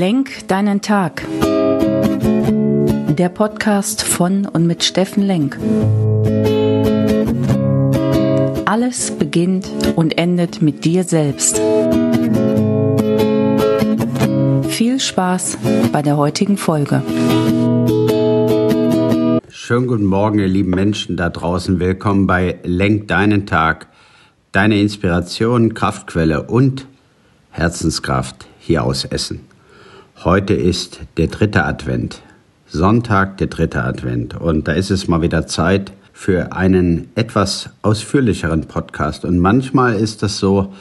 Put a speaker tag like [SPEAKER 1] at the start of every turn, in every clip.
[SPEAKER 1] Lenk deinen Tag. Der Podcast von und mit Steffen Lenk. Alles beginnt und endet mit dir selbst. Viel Spaß bei der heutigen Folge.
[SPEAKER 2] Schönen guten Morgen, ihr lieben Menschen da draußen. Willkommen bei Lenk deinen Tag. Deine Inspiration, Kraftquelle und Herzenskraft hier aus Essen. Heute ist der dritte Advent. Sonntag, der dritte Advent. Und da ist es mal wieder Zeit für einen etwas ausführlicheren Podcast. Und manchmal ist das so,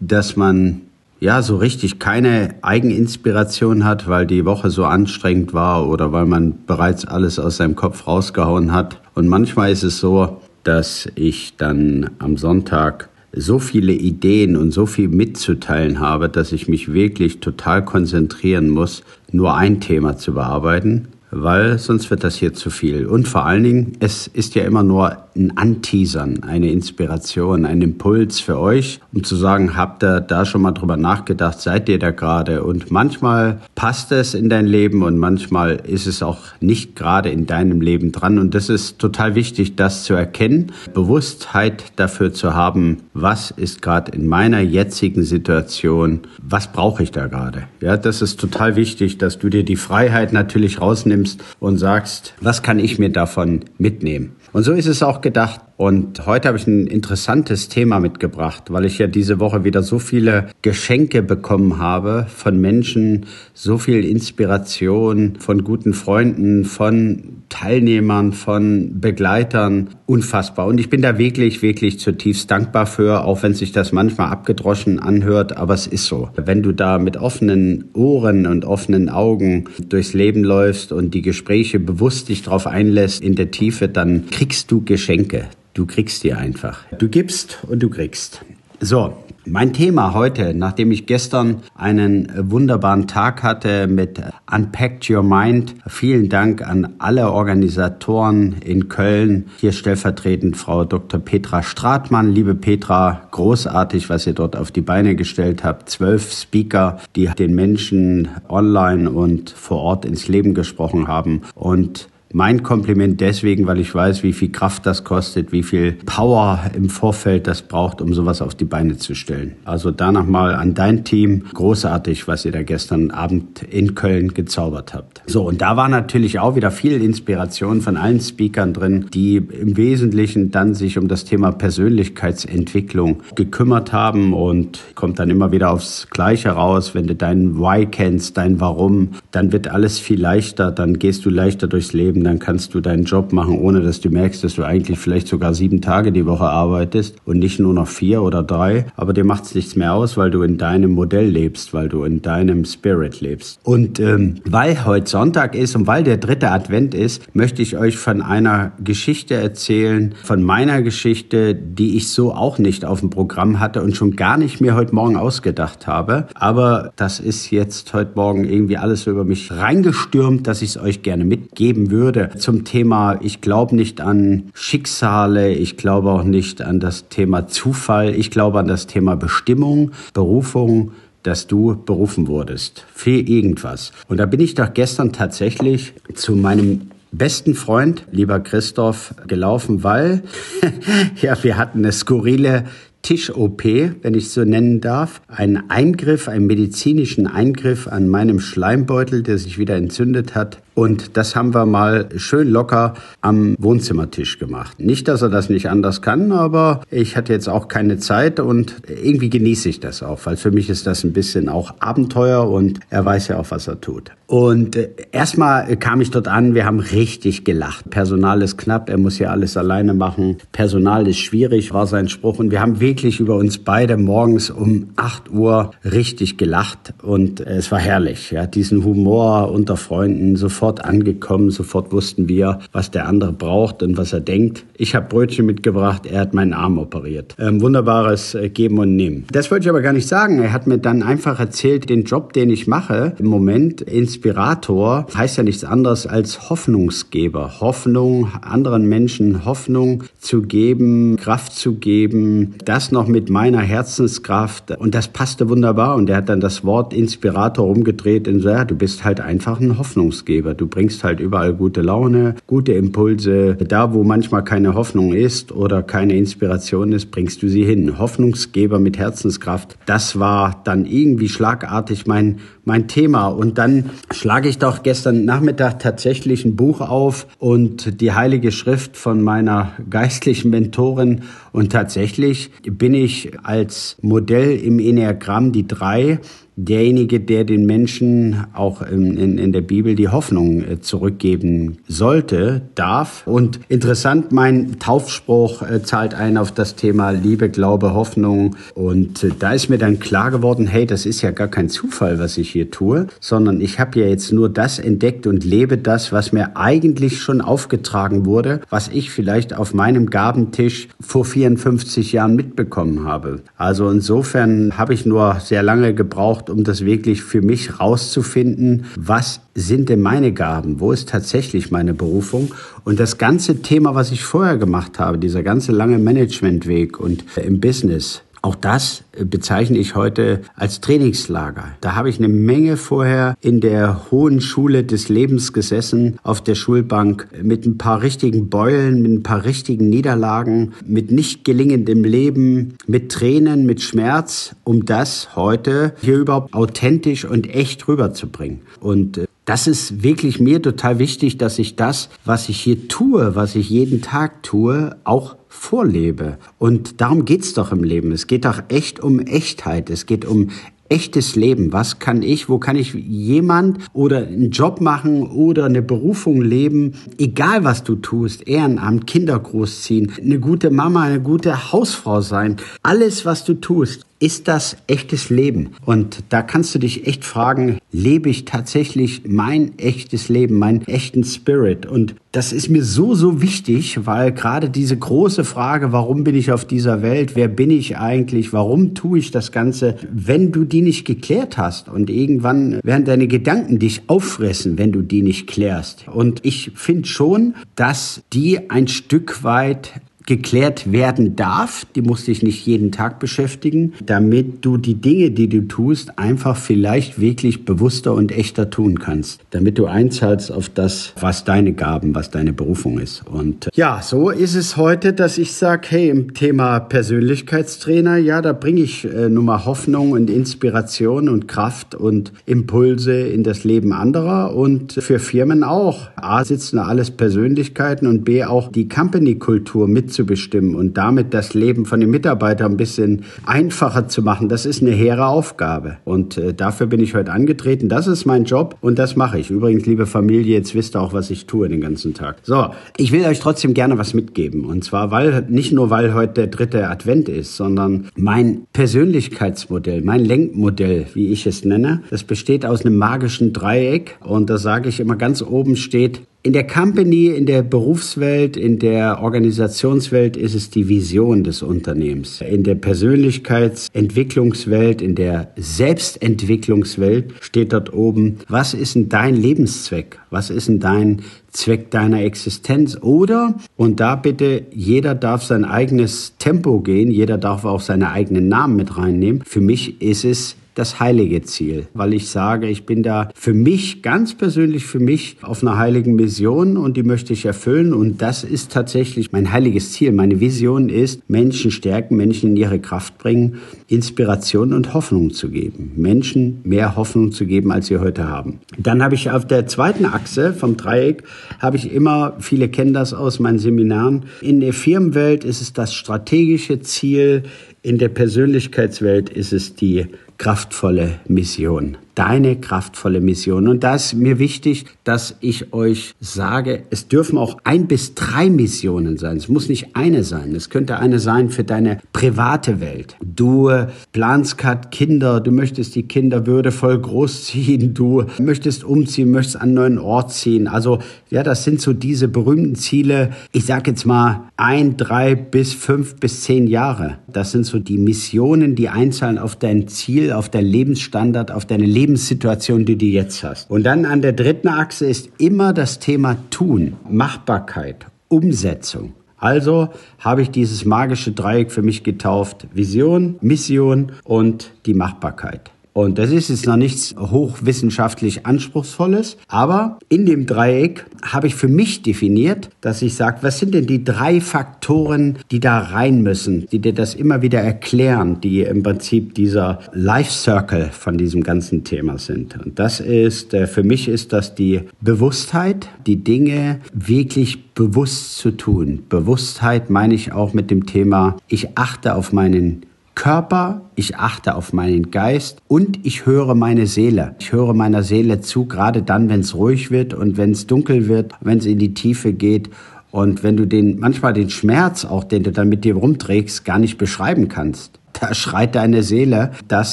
[SPEAKER 2] dass man ja so richtig keine Eigeninspiration hat, weil die Woche so anstrengend war oder weil man bereits alles aus seinem Kopf rausgehauen hat. Und manchmal ist es so, dass ich dann am Sonntag so viele Ideen und so viel mitzuteilen habe, dass ich mich wirklich total konzentrieren muss, nur ein Thema zu bearbeiten weil sonst wird das hier zu viel. Und vor allen Dingen, es ist ja immer nur ein Anteasern, eine Inspiration, ein Impuls für euch, um zu sagen, habt ihr da schon mal drüber nachgedacht, seid ihr da gerade? Und manchmal passt es in dein Leben und manchmal ist es auch nicht gerade in deinem Leben dran. Und das ist total wichtig, das zu erkennen, Bewusstheit dafür zu haben, was ist gerade in meiner jetzigen Situation, was brauche ich da gerade? Ja, das ist total wichtig, dass du dir die Freiheit natürlich rausnimmst, nimmst und sagst, was kann ich mir davon mitnehmen? Und so ist es auch gedacht. Und heute habe ich ein interessantes Thema mitgebracht, weil ich ja diese Woche wieder so viele Geschenke bekommen habe von Menschen, so viel Inspiration von guten Freunden, von Teilnehmern, von Begleitern. Unfassbar. Und ich bin da wirklich, wirklich zutiefst dankbar für, auch wenn sich das manchmal abgedroschen anhört, aber es ist so. Wenn du da mit offenen Ohren und offenen Augen durchs Leben läufst und die Gespräche bewusst dich darauf einlässt in der Tiefe, dann kriegst du Geschenke. Du kriegst die einfach. Du gibst und du kriegst. So, mein Thema heute, nachdem ich gestern einen wunderbaren Tag hatte mit Unpacked Your Mind. Vielen Dank an alle Organisatoren in Köln. Hier stellvertretend Frau Dr. Petra Stratmann. Liebe Petra, großartig, was ihr dort auf die Beine gestellt habt. Zwölf Speaker, die den Menschen online und vor Ort ins Leben gesprochen haben. Und mein Kompliment deswegen, weil ich weiß, wie viel Kraft das kostet, wie viel Power im Vorfeld das braucht, um sowas auf die Beine zu stellen. Also danach mal an dein Team. Großartig, was ihr da gestern Abend in Köln gezaubert habt. So, und da war natürlich auch wieder viel Inspiration von allen Speakern drin, die im Wesentlichen dann sich um das Thema Persönlichkeitsentwicklung gekümmert haben und kommt dann immer wieder aufs Gleiche raus. Wenn du deinen Why kennst, dein Warum, dann wird alles viel leichter, dann gehst du leichter durchs Leben dann kannst du deinen Job machen, ohne dass du merkst, dass du eigentlich vielleicht sogar sieben Tage die Woche arbeitest und nicht nur noch vier oder drei. Aber dir macht es nichts mehr aus, weil du in deinem Modell lebst, weil du in deinem Spirit lebst. Und ähm, weil heute Sonntag ist und weil der dritte Advent ist, möchte ich euch von einer Geschichte erzählen, von meiner Geschichte, die ich so auch nicht auf dem Programm hatte und schon gar nicht mir heute Morgen ausgedacht habe. Aber das ist jetzt heute Morgen irgendwie alles über mich reingestürmt, dass ich es euch gerne mitgeben würde würde zum Thema, ich glaube nicht an Schicksale, ich glaube auch nicht an das Thema Zufall, ich glaube an das Thema Bestimmung, Berufung, dass du berufen wurdest für irgendwas. Und da bin ich doch gestern tatsächlich zu meinem besten Freund, lieber Christoph, gelaufen, weil ja, wir hatten eine skurrile Tisch-OP, wenn ich so nennen darf. Ein Eingriff, einen medizinischen Eingriff an meinem Schleimbeutel, der sich wieder entzündet hat. Und das haben wir mal schön locker am Wohnzimmertisch gemacht. Nicht, dass er das nicht anders kann, aber ich hatte jetzt auch keine Zeit und irgendwie genieße ich das auch, weil für mich ist das ein bisschen auch Abenteuer und er weiß ja auch, was er tut. Und äh, erstmal kam ich dort an, wir haben richtig gelacht. Personal ist knapp, er muss ja alles alleine machen. Personal ist schwierig, war sein Spruch. Und wir haben wirklich über uns beide morgens um 8 Uhr richtig gelacht und es war herrlich. Ja, diesen Humor unter Freunden sofort sofort angekommen, sofort wussten wir, was der andere braucht und was er denkt. Ich habe Brötchen mitgebracht, er hat meinen Arm operiert. Ähm, wunderbares äh, Geben und Nehmen. Das wollte ich aber gar nicht sagen. Er hat mir dann einfach erzählt, den Job, den ich mache, im Moment Inspirator, heißt ja nichts anderes als Hoffnungsgeber. Hoffnung, anderen Menschen Hoffnung zu geben, Kraft zu geben, das das noch mit meiner Herzenskraft und das passte wunderbar und er hat dann das Wort Inspirator umgedreht und so, ja, du bist halt einfach ein Hoffnungsgeber. Du bringst halt überall gute Laune, gute Impulse. Da, wo manchmal keine Hoffnung ist oder keine Inspiration ist, bringst du sie hin. Hoffnungsgeber mit Herzenskraft. Das war dann irgendwie schlagartig mein, mein Thema. Und dann schlage ich doch gestern Nachmittag tatsächlich ein Buch auf und die Heilige Schrift von meiner geistlichen Mentorin. Und tatsächlich bin ich als Modell im Enneagramm die drei derjenige, der den Menschen auch in, in, in der Bibel die Hoffnung äh, zurückgeben sollte, darf. Und interessant, mein Taufspruch äh, zahlt ein auf das Thema Liebe, Glaube, Hoffnung. Und äh, da ist mir dann klar geworden, hey, das ist ja gar kein Zufall, was ich hier tue, sondern ich habe ja jetzt nur das entdeckt und lebe das, was mir eigentlich schon aufgetragen wurde, was ich vielleicht auf meinem Gabentisch vor 54 Jahren mitbekommen habe. Also insofern habe ich nur sehr lange gebraucht, um das wirklich für mich rauszufinden, was sind denn meine Gaben, wo ist tatsächlich meine Berufung. Und das ganze Thema, was ich vorher gemacht habe, dieser ganze lange Managementweg und im Business, auch das äh, bezeichne ich heute als Trainingslager. Da habe ich eine Menge vorher in der hohen Schule des Lebens gesessen, auf der Schulbank, mit ein paar richtigen Beulen, mit ein paar richtigen Niederlagen, mit nicht gelingendem Leben, mit Tränen, mit Schmerz, um das heute hier überhaupt authentisch und echt rüberzubringen. Und äh, das ist wirklich mir total wichtig, dass ich das, was ich hier tue, was ich jeden Tag tue, auch vorlebe. Und darum geht's doch im Leben. Es geht doch echt um Echtheit. Es geht um echtes Leben. Was kann ich, wo kann ich jemand oder einen Job machen oder eine Berufung leben, egal was du tust, Ehrenamt, Kinder großziehen, eine gute Mama, eine gute Hausfrau sein. Alles, was du tust, ist das echtes Leben? Und da kannst du dich echt fragen, lebe ich tatsächlich mein echtes Leben, meinen echten Spirit? Und das ist mir so, so wichtig, weil gerade diese große Frage, warum bin ich auf dieser Welt? Wer bin ich eigentlich? Warum tue ich das Ganze? Wenn du die nicht geklärt hast und irgendwann werden deine Gedanken dich auffressen, wenn du die nicht klärst. Und ich finde schon, dass die ein Stück weit geklärt werden darf. Die muss dich nicht jeden Tag beschäftigen, damit du die Dinge, die du tust, einfach vielleicht wirklich bewusster und echter tun kannst. Damit du einzahlst auf das, was deine Gaben, was deine Berufung ist. Und ja, so ist es heute, dass ich sage, hey, im Thema Persönlichkeitstrainer, ja, da bringe ich äh, nur mal Hoffnung und Inspiration und Kraft und Impulse in das Leben anderer und für Firmen auch. A sitzen alles Persönlichkeiten und B auch die Company-Kultur mit mitzubestimmen und damit das Leben von den Mitarbeitern ein bisschen einfacher zu machen, das ist eine hehre Aufgabe. Und äh, dafür bin ich heute angetreten. Das ist mein Job und das mache ich. Übrigens, liebe Familie, jetzt wisst ihr auch, was ich tue den ganzen Tag. So, ich will euch trotzdem gerne was mitgeben. Und zwar, weil, nicht nur, weil heute der dritte Advent ist, sondern mein Persönlichkeitsmodell, mein Lenkmodell, wie ich es nenne, das besteht aus einem magischen Dreieck. Und da sage ich immer, ganz oben steht in der Company, in der Berufswelt, in der Organisationswelt ist es die Vision des Unternehmens. In der Persönlichkeitsentwicklungswelt, in der Selbstentwicklungswelt steht dort oben, was ist denn dein Lebenszweck? Was ist denn dein Zweck deiner Existenz? Oder, und da bitte, jeder darf sein eigenes Tempo gehen, jeder darf auch seine eigenen Namen mit reinnehmen. Für mich ist es das heilige Ziel, weil ich sage, ich bin da für mich, ganz persönlich für mich, auf einer heiligen Mission und die möchte ich erfüllen und das ist tatsächlich mein heiliges Ziel. Meine Vision ist, Menschen stärken, Menschen in ihre Kraft bringen, Inspiration und Hoffnung zu geben. Menschen mehr Hoffnung zu geben, als sie heute haben. Dann habe ich auf der zweiten Achse vom Dreieck, habe ich immer, viele kennen das aus meinen Seminaren, in der Firmenwelt ist es das strategische Ziel, in der Persönlichkeitswelt ist es die kraftvolle Mission deine kraftvolle Mission. Und da ist mir wichtig, dass ich euch sage, es dürfen auch ein bis drei Missionen sein. Es muss nicht eine sein. Es könnte eine sein für deine private Welt. Du planst gerade Kinder, du möchtest die Kinder würdevoll großziehen, du möchtest umziehen, möchtest an einen neuen Ort ziehen. Also ja, das sind so diese berühmten Ziele. Ich sage jetzt mal ein, drei bis fünf bis zehn Jahre. Das sind so die Missionen, die einzahlen auf dein Ziel, auf dein Lebensstandard, auf deine Lebensstandard. Lebenssituation, die du jetzt hast. Und dann an der dritten Achse ist immer das Thema Tun, Machbarkeit, Umsetzung. Also habe ich dieses magische Dreieck für mich getauft. Vision, Mission und die Machbarkeit. Und das ist jetzt noch nichts hochwissenschaftlich Anspruchsvolles, aber in dem Dreieck habe ich für mich definiert, dass ich sage, was sind denn die drei Faktoren, die da rein müssen, die dir das immer wieder erklären, die im Prinzip dieser Life Circle von diesem ganzen Thema sind. Und das ist, äh, für mich ist das die Bewusstheit, die Dinge wirklich bewusst zu tun. Bewusstheit meine ich auch mit dem Thema, ich achte auf meinen Körper, ich achte auf meinen Geist und ich höre meine Seele. Ich höre meiner Seele zu, gerade dann, wenn es ruhig wird und wenn es dunkel wird, wenn es in die Tiefe geht und wenn du den manchmal den Schmerz auch, den du dann mit dir rumträgst, gar nicht beschreiben kannst. Da schreit deine Seele, dass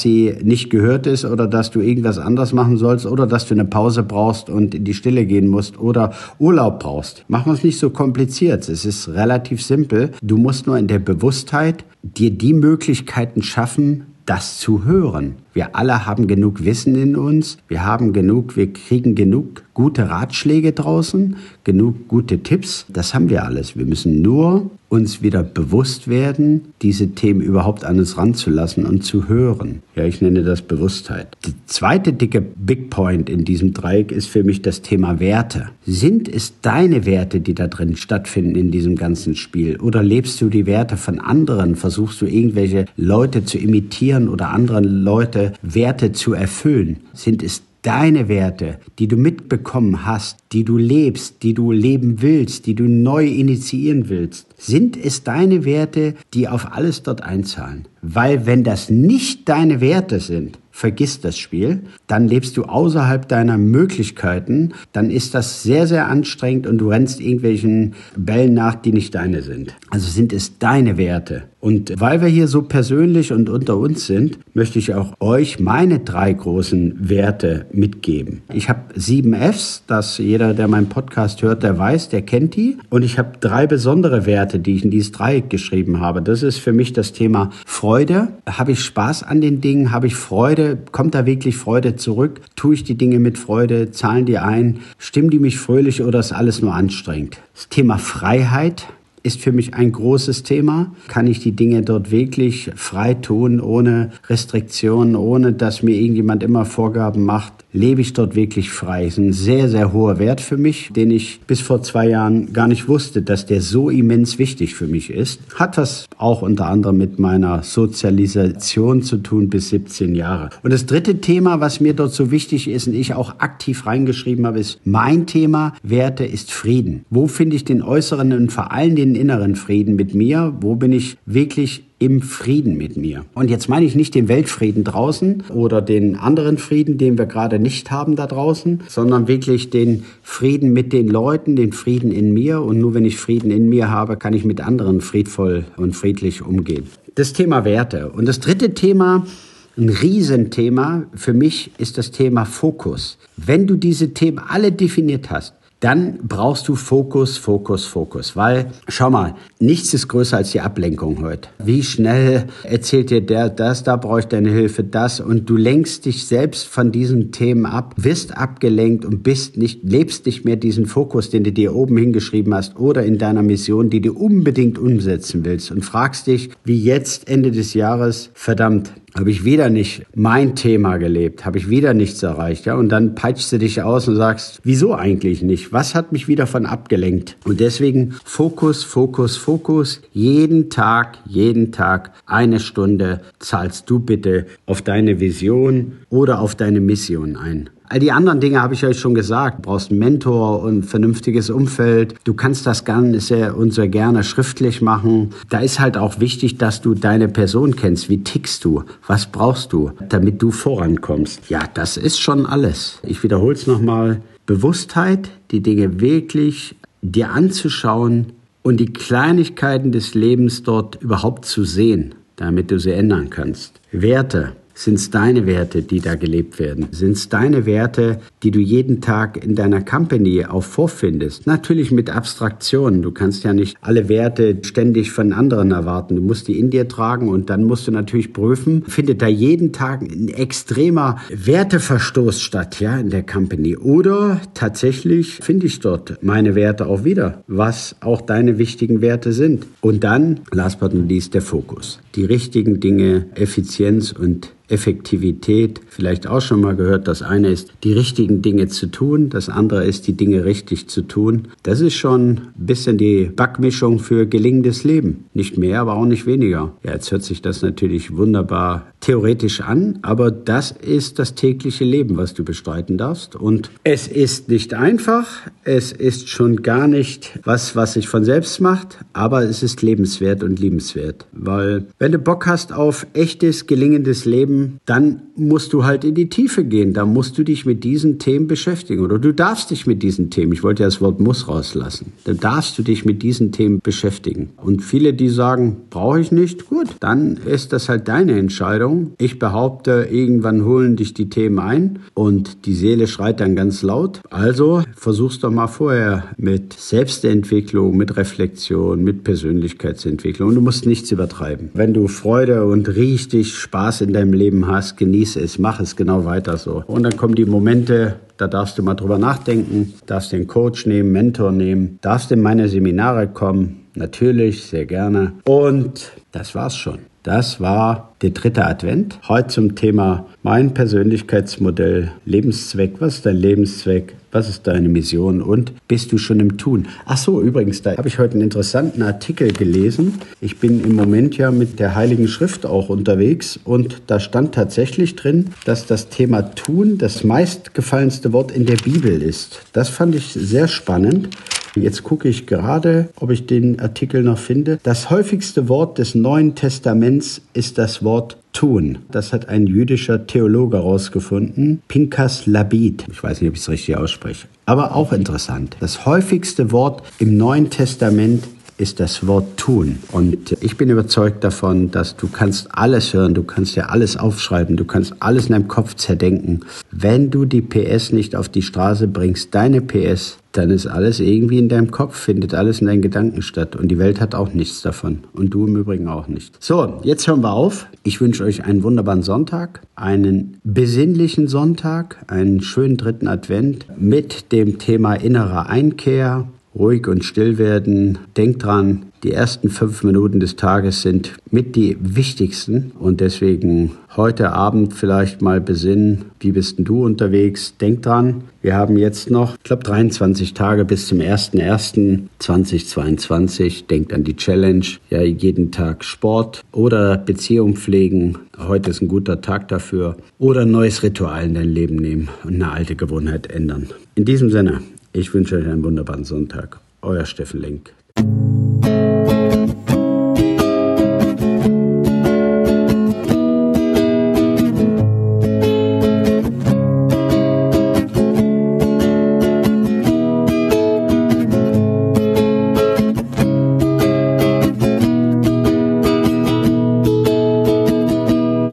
[SPEAKER 2] sie nicht gehört ist oder dass du irgendwas anders machen sollst oder dass du eine Pause brauchst und in die Stille gehen musst oder Urlaub brauchst. Machen wir es nicht so kompliziert. Es ist relativ simpel. Du musst nur in der Bewusstheit dir die Möglichkeiten schaffen, das zu hören. Wir alle haben genug Wissen in uns. Wir haben genug, wir kriegen genug gute Ratschläge draußen, genug gute Tipps. Das haben wir alles. Wir müssen nur uns wieder bewusst werden, diese Themen überhaupt an uns ranzulassen und zu hören. Ja, ich nenne das Bewusstheit. Die zweite dicke Big Point in diesem Dreieck ist für mich das Thema Werte. Sind es deine Werte, die da drin stattfinden in diesem ganzen Spiel? Oder lebst du die Werte von anderen? Versuchst du irgendwelche Leute zu imitieren oder anderen Leute Werte zu erfüllen? Sind es deine Werte, die du mitbekommen hast, die du lebst, die du leben willst, die du neu initiieren willst? Sind es deine Werte, die auf alles dort einzahlen? Weil wenn das nicht deine Werte sind, vergiss das Spiel, dann lebst du außerhalb deiner Möglichkeiten, dann ist das sehr, sehr anstrengend und du rennst irgendwelchen Bällen nach, die nicht deine sind. Also sind es deine Werte. Und weil wir hier so persönlich und unter uns sind, möchte ich auch euch meine drei großen Werte mitgeben. Ich habe sieben Fs, das jeder, der meinen Podcast hört, der weiß, der kennt die. Und ich habe drei besondere Werte, die ich in dieses Dreieck geschrieben habe. Das ist für mich das Thema Freude. Habe ich Spaß an den Dingen? Habe ich Freude? Kommt da wirklich Freude zurück? Tue ich die Dinge mit Freude? Zahlen die ein? Stimmen die mich fröhlich oder ist alles nur anstrengend? Das Thema Freiheit ist für mich ein großes Thema. Kann ich die Dinge dort wirklich frei tun, ohne Restriktionen, ohne dass mir irgendjemand immer Vorgaben macht? lebe ich dort wirklich frei. Das ist ein sehr, sehr hoher Wert für mich, den ich bis vor zwei Jahren gar nicht wusste, dass der so immens wichtig für mich ist. Hat das auch unter anderem mit meiner Sozialisation zu tun bis 17 Jahre. Und das dritte Thema, was mir dort so wichtig ist und ich auch aktiv reingeschrieben habe, ist mein Thema Werte ist Frieden. Wo finde ich den äußeren und vor allem den inneren Frieden mit mir? Wo bin ich wirklich im Frieden mit mir. Und jetzt meine ich nicht den Weltfrieden draußen oder den anderen Frieden, den wir gerade nicht haben da draußen, sondern wirklich den Frieden mit den Leuten, den Frieden in mir. Und nur wenn ich Frieden in mir habe, kann ich mit anderen friedvoll und friedlich umgehen. Das Thema Werte. Und das dritte Thema, ein Riesenthema für mich ist das Thema Fokus. Wenn du diese Themen alle definiert hast, dann brauchst du Fokus, Fokus, Fokus. Weil, schau mal, nichts ist größer als die Ablenkung heute. Wie schnell erzählt dir der das, da brauche ich deine Hilfe, das und du lenkst dich selbst von diesen Themen ab, wirst abgelenkt und bist nicht, lebst nicht mehr diesen Fokus, den du dir oben hingeschrieben hast oder in deiner Mission, die du unbedingt umsetzen willst und fragst dich, wie jetzt Ende des Jahres, verdammt, habe ich wieder nicht mein Thema gelebt, habe ich wieder nichts erreicht, ja, und dann peitschst du dich aus und sagst, wieso eigentlich nicht? Was hat mich wieder von abgelenkt? Und deswegen Fokus, Fokus, Fokus, jeden Tag, jeden Tag eine Stunde zahlst du bitte auf deine Vision oder auf deine Mission ein. All die anderen Dinge habe ich euch schon gesagt. Du brauchst einen Mentor und ein vernünftiges Umfeld. Du kannst das gerne sehr und sehr gerne schriftlich machen. Da ist halt auch wichtig, dass du deine Person kennst. Wie tickst du? Was brauchst du, damit du vorankommst? Ja, das ist schon alles. Ich wiederhole es nochmal. Bewusstheit, die Dinge wirklich dir anzuschauen und die Kleinigkeiten des Lebens dort überhaupt zu sehen, damit du sie ändern kannst. Werte, Sind es deine Werte, die da gelebt werden? Sind es deine Werte, die du jeden Tag in deiner Company auch vorfindest? Natürlich mit Abstraktionen. Du kannst ja nicht alle Werte ständig von anderen erwarten. Du musst die in dir tragen und dann musst du natürlich prüfen, findet da jeden Tag ein extremer Werteverstoß statt, ja, in der Company? Oder tatsächlich finde ich dort meine Werte auch wieder, was auch deine wichtigen Werte sind. Und dann, last but not least, der Fokus. Die richtigen Dinge, Effizienz und Effektivität vielleicht auch schon mal gehört. Das eine ist, die richtigen Dinge zu tun. Das andere ist, die Dinge richtig zu tun. Das ist schon ein bisschen die Backmischung für gelingendes Leben. Nicht mehr, aber auch nicht weniger. Ja, jetzt hört sich das natürlich wunderbar theoretisch an, aber das ist das tägliche Leben, was du bestreiten darfst. Und es ist nicht einfach. Es ist schon gar nicht was, was sich von selbst macht, aber es ist lebenswert und liebenswert. Weil wenn du Bock hast auf echtes, gelingendes Leben, Leben, dann musst du halt in die Tiefe gehen. Da musst du dich mit diesen Themen beschäftigen. Oder du darfst dich mit diesen Themen, ich wollte ja das Wort muss rauslassen, da darfst du dich mit diesen Themen beschäftigen. Und viele, die sagen, brauche ich nicht, gut, dann ist das halt deine Entscheidung. Ich behaupte, irgendwann holen dich die Themen ein und die Seele schreit dann ganz laut. Also versuch's doch mal vorher mit Selbstentwicklung, mit Reflexion, mit Persönlichkeitsentwicklung. Du musst nichts übertreiben. Wenn du Freude und richtig Spaß in deinem Leben Leben hast, genieße es, mach es genau weiter so. Und dann kommen die Momente, da darfst du mal drüber nachdenken, darfst den Coach nehmen, Mentor nehmen, darfst in meine Seminare kommen, natürlich, sehr gerne. Und das war's schon. Das war der dritte Advent. Heute zum Thema mein Persönlichkeitsmodell, Lebenszweck. Was ist dein Lebenszweck? Was ist deine Mission? Und bist du schon im Tun? Ach so, übrigens, da habe ich heute einen interessanten Artikel gelesen. Ich bin im Moment ja mit der Heiligen Schrift auch unterwegs und da stand tatsächlich drin, dass das Thema Tun das meistgefallenste Wort in der Bibel ist. Das fand ich sehr spannend. Jetzt gucke ich gerade, ob ich den Artikel noch finde. Das häufigste Wort des Neuen Testaments ist das Wort tun. Das hat ein jüdischer Theologe herausgefunden, Pinkas Labid. Ich weiß nicht, ob ich es richtig ausspreche. Aber auch interessant. Das häufigste Wort im Neuen Testament ist das Wort tun. Und ich bin überzeugt davon, dass du kannst alles hören, du kannst ja alles aufschreiben, du kannst alles in deinem Kopf zerdenken. Wenn du die PS nicht auf die Straße bringst, deine PS, dann ist alles irgendwie in deinem Kopf, findet alles in deinen Gedanken statt. Und die Welt hat auch nichts davon. Und du im Übrigen auch nicht. So, jetzt hören wir auf. Ich wünsche euch einen wunderbaren Sonntag, einen besinnlichen Sonntag, einen schönen dritten Advent mit dem Thema innere Einkehr ruhig und still werden. Denk dran, die ersten fünf Minuten des Tages sind mit die wichtigsten und deswegen heute Abend vielleicht mal besinnen, wie bist denn du unterwegs? Denk dran, wir haben jetzt noch, ich glaube, 23 Tage bis zum 01.01.2022. Denkt an die Challenge, ja, jeden Tag Sport oder Beziehung pflegen. Heute ist ein guter Tag dafür. Oder ein neues Ritual in dein Leben nehmen und eine alte Gewohnheit ändern. In diesem Sinne, ich wünsche euch einen wunderbaren Sonntag. Euer Steffen Lenk.